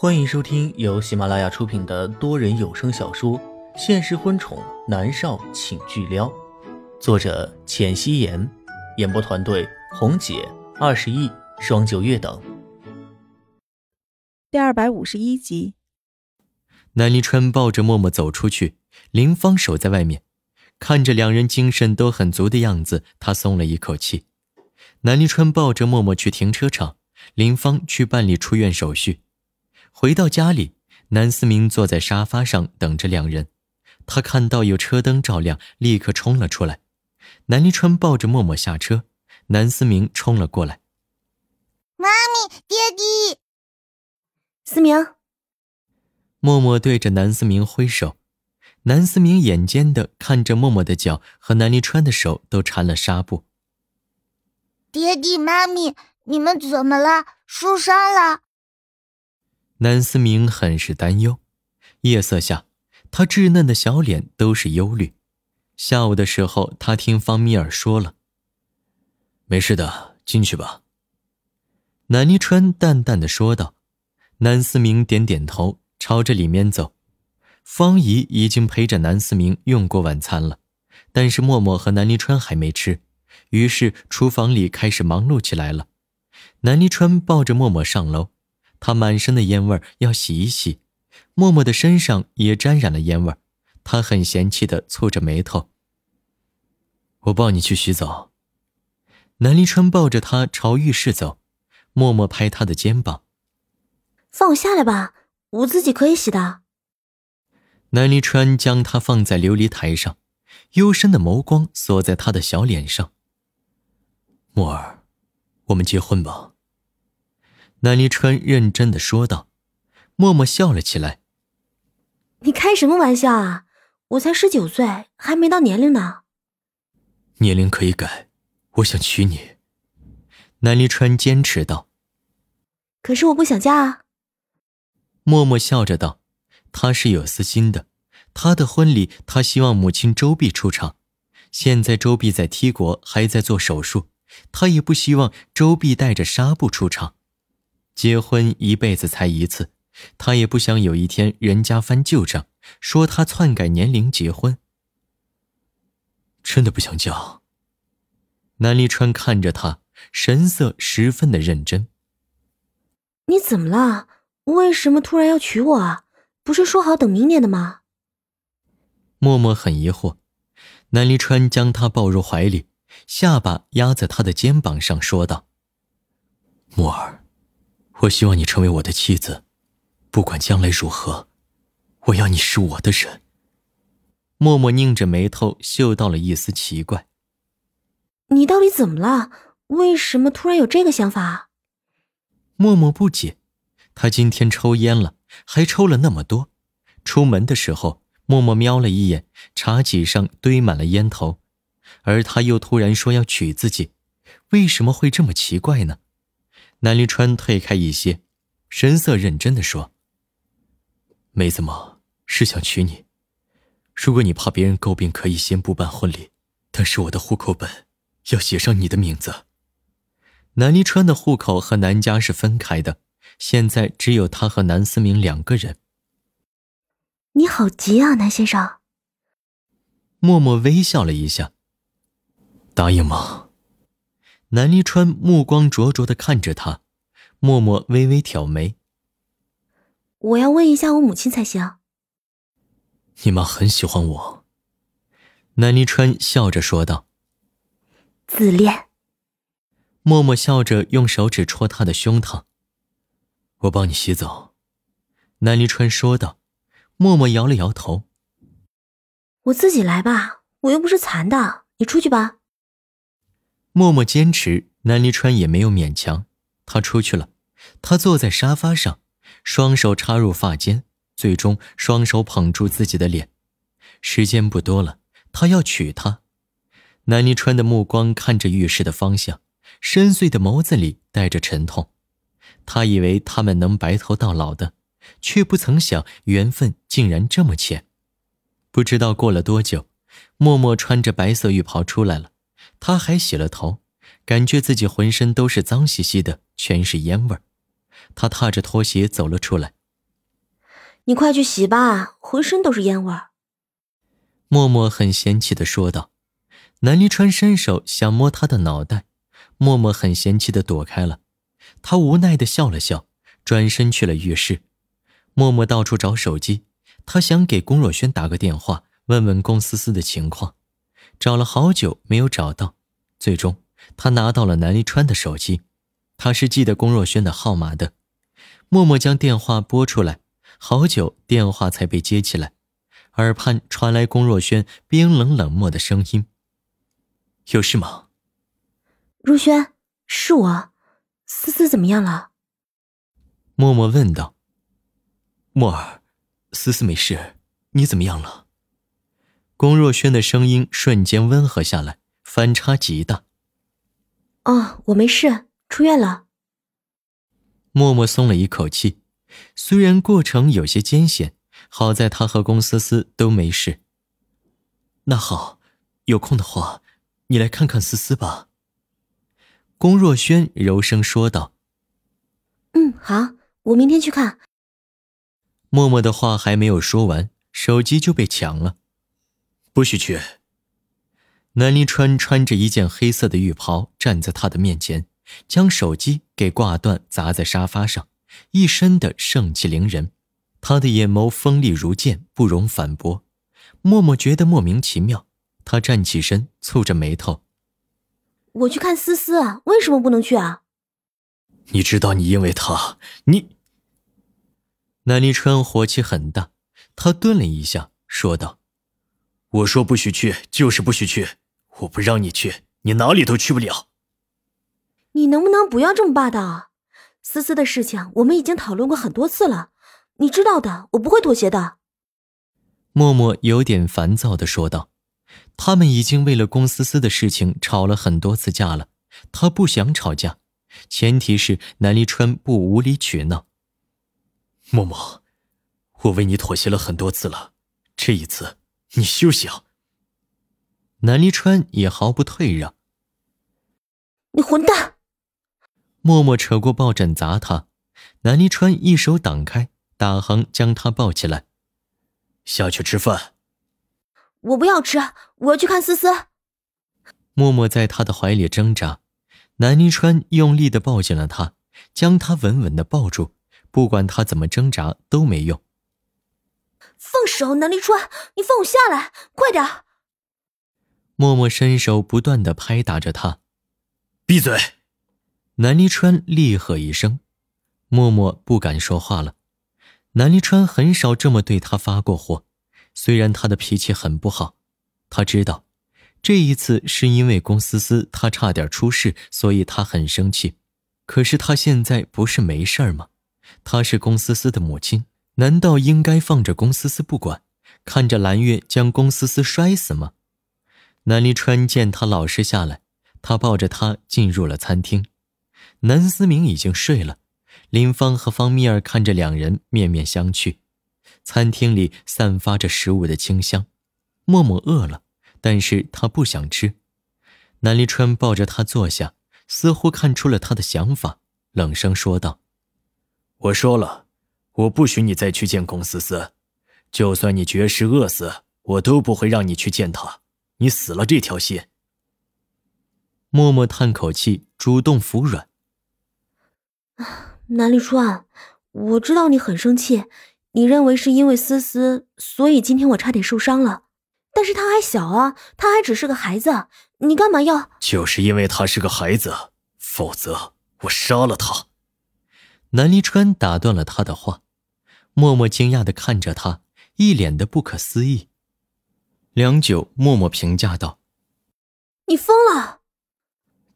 欢迎收听由喜马拉雅出品的多人有声小说《现实婚宠男少请巨撩》，作者：浅汐颜，演播团队：红姐、二十亿、双九月等。第二百五十一集，南离川抱着默默走出去，林芳守在外面，看着两人精神都很足的样子，他松了一口气。南离川抱着默默去停车场，林芳去办理出院手续。回到家里，南思明坐在沙发上等着两人。他看到有车灯照亮，立刻冲了出来。南离川抱着默默下车，南思明冲了过来：“妈咪，爹地。”思明。默默对着南思明挥手。南思明眼尖的看着默默的脚和南离川的手都缠了纱布。爹地，妈咪，你们怎么了？受伤了？南思明很是担忧，夜色下，他稚嫩的小脸都是忧虑。下午的时候，他听方米尔说了：“没事的，进去吧。”南离川淡淡的说道。南思明点点头，朝着里面走。方姨已经陪着南思明用过晚餐了，但是默默和南离川还没吃，于是厨房里开始忙碌起来了。南离川抱着默默上楼。他满身的烟味要洗一洗，默默的身上也沾染了烟味他很嫌弃的蹙着眉头。我抱你去洗澡。南离川抱着他朝浴室走，默默拍他的肩膀：“放我下来吧，我自己可以洗的。”南离川将他放在琉璃台上，幽深的眸光锁在他的小脸上。默儿，我们结婚吧。南离川认真的说道，默默笑了起来。你开什么玩笑啊？我才十九岁，还没到年龄呢。年龄可以改，我想娶你。南离川坚持道。可是我不想嫁啊。默默笑着道，他是有私心的。他的婚礼，他希望母亲周碧出场。现在周碧在 T 国还在做手术，他也不希望周碧带着纱布出场。结婚一辈子才一次，他也不想有一天人家翻旧账，说他篡改年龄结婚。真的不想嫁。南离川看着他，神色十分的认真。你怎么了？为什么突然要娶我啊？不是说好等明年的吗？默默很疑惑。南离川将他抱入怀里，下巴压在他的肩膀上，说道：“默儿。”我希望你成为我的妻子，不管将来如何，我要你是我的人。默默拧着眉头，嗅到了一丝奇怪。你到底怎么了？为什么突然有这个想法？默默不解，他今天抽烟了，还抽了那么多。出门的时候，默默瞄了一眼茶几上堆满了烟头，而他又突然说要娶自己，为什么会这么奇怪呢？南离川退开一些，神色认真的说：“妹子嘛，是想娶你。如果你怕别人诟病，可以先不办婚礼，但是我的户口本要写上你的名字。南离川的户口和南家是分开的，现在只有他和南思明两个人。你好急啊，南先生。”默默微笑了一下，答应吗？南离川目光灼灼的看着他，默默微微挑眉。我要问一下我母亲才行。你妈很喜欢我。南离川笑着说道。自恋。默默笑着用手指戳他的胸膛。我帮你洗澡。南离川说道。默默摇了摇头。我自己来吧，我又不是残的，你出去吧。默默坚持，南离川也没有勉强，他出去了。他坐在沙发上，双手插入发间，最终双手捧住自己的脸。时间不多了，他要娶她。南离川的目光看着浴室的方向，深邃的眸子里带着沉痛。他以为他们能白头到老的，却不曾想缘分竟然这么浅。不知道过了多久，默默穿着白色浴袍出来了。他还洗了头，感觉自己浑身都是脏兮兮的，全是烟味儿。他踏着拖鞋走了出来，你快去洗吧，浑身都是烟味儿。默默很嫌弃的说道。南离川伸手想摸他的脑袋，默默很嫌弃的躲开了。他无奈的笑了笑，转身去了浴室。默默到处找手机，他想给龚若轩打个电话，问问龚思思的情况。找了好久没有找到，最终他拿到了南离川的手机，他是记得龚若轩的号码的。默默将电话拨出来，好久电话才被接起来，耳畔传来龚若轩冰冷冷漠的声音：“有事吗？”若轩，是我，思思怎么样了？默默问道。默儿，思思没事，你怎么样了？龚若轩的声音瞬间温和下来，反差极大。哦，我没事，出院了。默默松了一口气，虽然过程有些艰险，好在他和龚思思都没事。那好，有空的话，你来看看思思吧。龚若轩柔声说道。嗯，好，我明天去看。默默的话还没有说完，手机就被抢了。不许去！南离川穿着一件黑色的浴袍站在他的面前，将手机给挂断，砸在沙发上，一身的盛气凌人。他的眼眸锋利如剑，不容反驳。默默觉得莫名其妙，他站起身，蹙着眉头：“我去看思思啊，为什么不能去啊？”你知道，你因为他，你……南离川火气很大，他顿了一下，说道。我说不许去，就是不许去。我不让你去，你哪里都去不了。你能不能不要这么霸道？思思的事情我们已经讨论过很多次了，你知道的，我不会妥协的。默默有点烦躁的说道：“他们已经为了龚思思的事情吵了很多次架了，他不想吵架，前提是南离川不无理取闹。默默，我为你妥协了很多次了，这一次。”你休想！南离川也毫不退让。你混蛋！默默扯过抱枕砸他，南离川一手挡开，大横将他抱起来，下去吃饭。我不要吃，我要去看思思。默默在他的怀里挣扎，南离川用力的抱紧了他，将他稳稳的抱住，不管他怎么挣扎都没用。放手，南离川！你放我下来，快点！默默伸手不断的拍打着他，闭嘴！南离川厉喝一声，默默不敢说话了。南离川很少这么对他发过火，虽然他的脾气很不好，他知道这一次是因为龚思思他差点出事，所以他很生气。可是他现在不是没事儿吗？他是龚思思的母亲。难道应该放着龚思思不管，看着蓝月将龚思思摔死吗？南离川见他老实下来，他抱着他进入了餐厅。南思明已经睡了，林芳和方蜜儿看着两人面面相觑。餐厅里散发着食物的清香，默默饿了，但是他不想吃。南离川抱着他坐下，似乎看出了他的想法，冷声说道：“我说了。”我不许你再去见龚思思，就算你绝食饿死，我都不会让你去见他。你死了这条心。默默叹口气，主动服软。南立川，我知道你很生气，你认为是因为思思，所以今天我差点受伤了。但是他还小啊，他还只是个孩子，你干嘛要？就是因为他是个孩子，否则我杀了他。南离川打断了他的话。默默惊讶的看着他，一脸的不可思议。良久，默默评价道：“你疯了。”“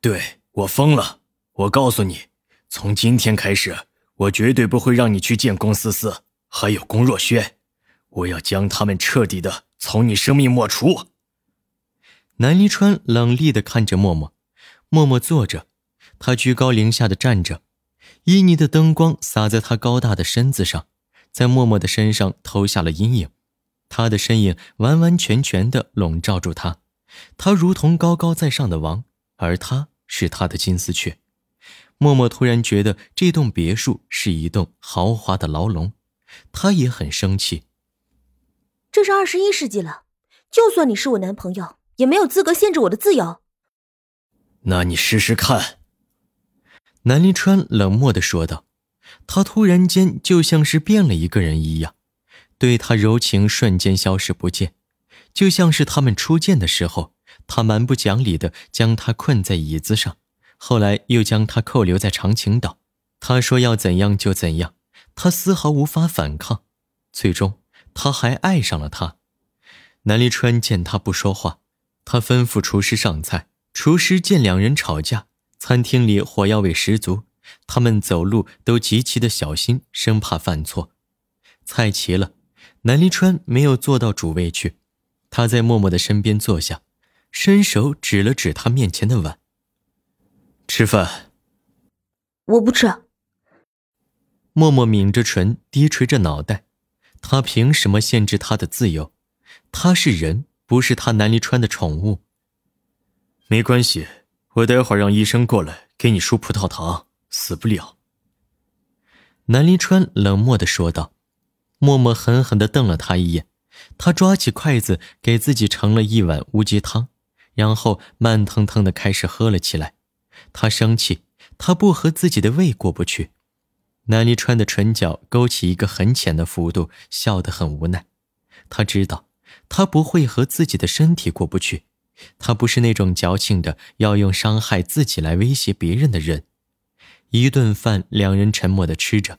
对，我疯了。我告诉你，从今天开始，我绝对不会让你去见龚思思，还有龚若轩。我要将他们彻底的从你生命抹除。”南离川冷厉的看着默默，默默坐着，他居高临下的站着，旖旎的灯光洒在他高大的身子上。在默默的身上投下了阴影，他的身影完完全全的笼罩住他，他如同高高在上的王，而他是他的金丝雀。默默突然觉得这栋别墅是一栋豪华的牢笼，他也很生气。这是二十一世纪了，就算你是我男朋友，也没有资格限制我的自由。那你试试看。”南临川冷漠的说道。他突然间就像是变了一个人一样，对他柔情瞬间消失不见，就像是他们初见的时候，他蛮不讲理的将他困在椅子上，后来又将他扣留在长青岛。他说要怎样就怎样，他丝毫无法反抗。最终，他还爱上了他。南离川见他不说话，他吩咐厨师上菜。厨师见两人吵架，餐厅里火药味十足，他们走路都极其的小心，生怕犯错。菜齐了，南离川没有坐到主位去，他在默默的身边坐下，伸手指了指他面前的碗。吃饭。我不吃。默默抿着唇，低垂着脑袋。他凭什么限制他的自由？他是人，不是他南离川的宠物。没关系，我待会儿让医生过来给你输葡萄糖，死不了。南临川冷漠的说道。默默狠狠的瞪了他一眼，他抓起筷子给自己盛了一碗乌鸡汤，然后慢腾腾的开始喝了起来。他生气，他不和自己的胃过不去。南离川的唇角勾起一个很浅的弧度，笑得很无奈。他知道，他不会和自己的身体过不去。他不是那种矫情的，要用伤害自己来威胁别人的人。一顿饭，两人沉默的吃着。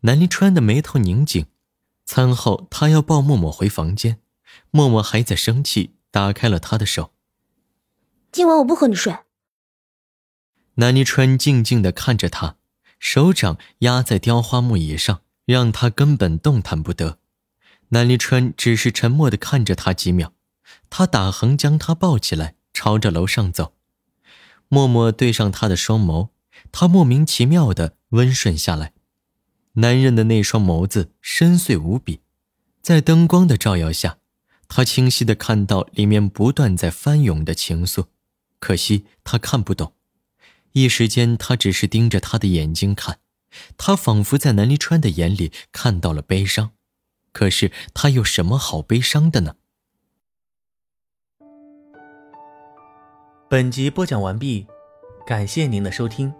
南离川的眉头拧紧。餐后，他要抱默默回房间。默默还在生气，打开了他的手。今晚我不和你睡。南离川静静的看着他。手掌压在雕花木椅上，让他根本动弹不得。南离川只是沉默的看着他几秒，他打横将他抱起来，朝着楼上走。默默对上他的双眸，他莫名其妙的温顺下来。男人的那双眸子深邃无比，在灯光的照耀下，他清晰的看到里面不断在翻涌的情愫，可惜他看不懂。一时间，他只是盯着他的眼睛看，他仿佛在南离川的眼里看到了悲伤，可是他有什么好悲伤的呢？本集播讲完毕，感谢您的收听。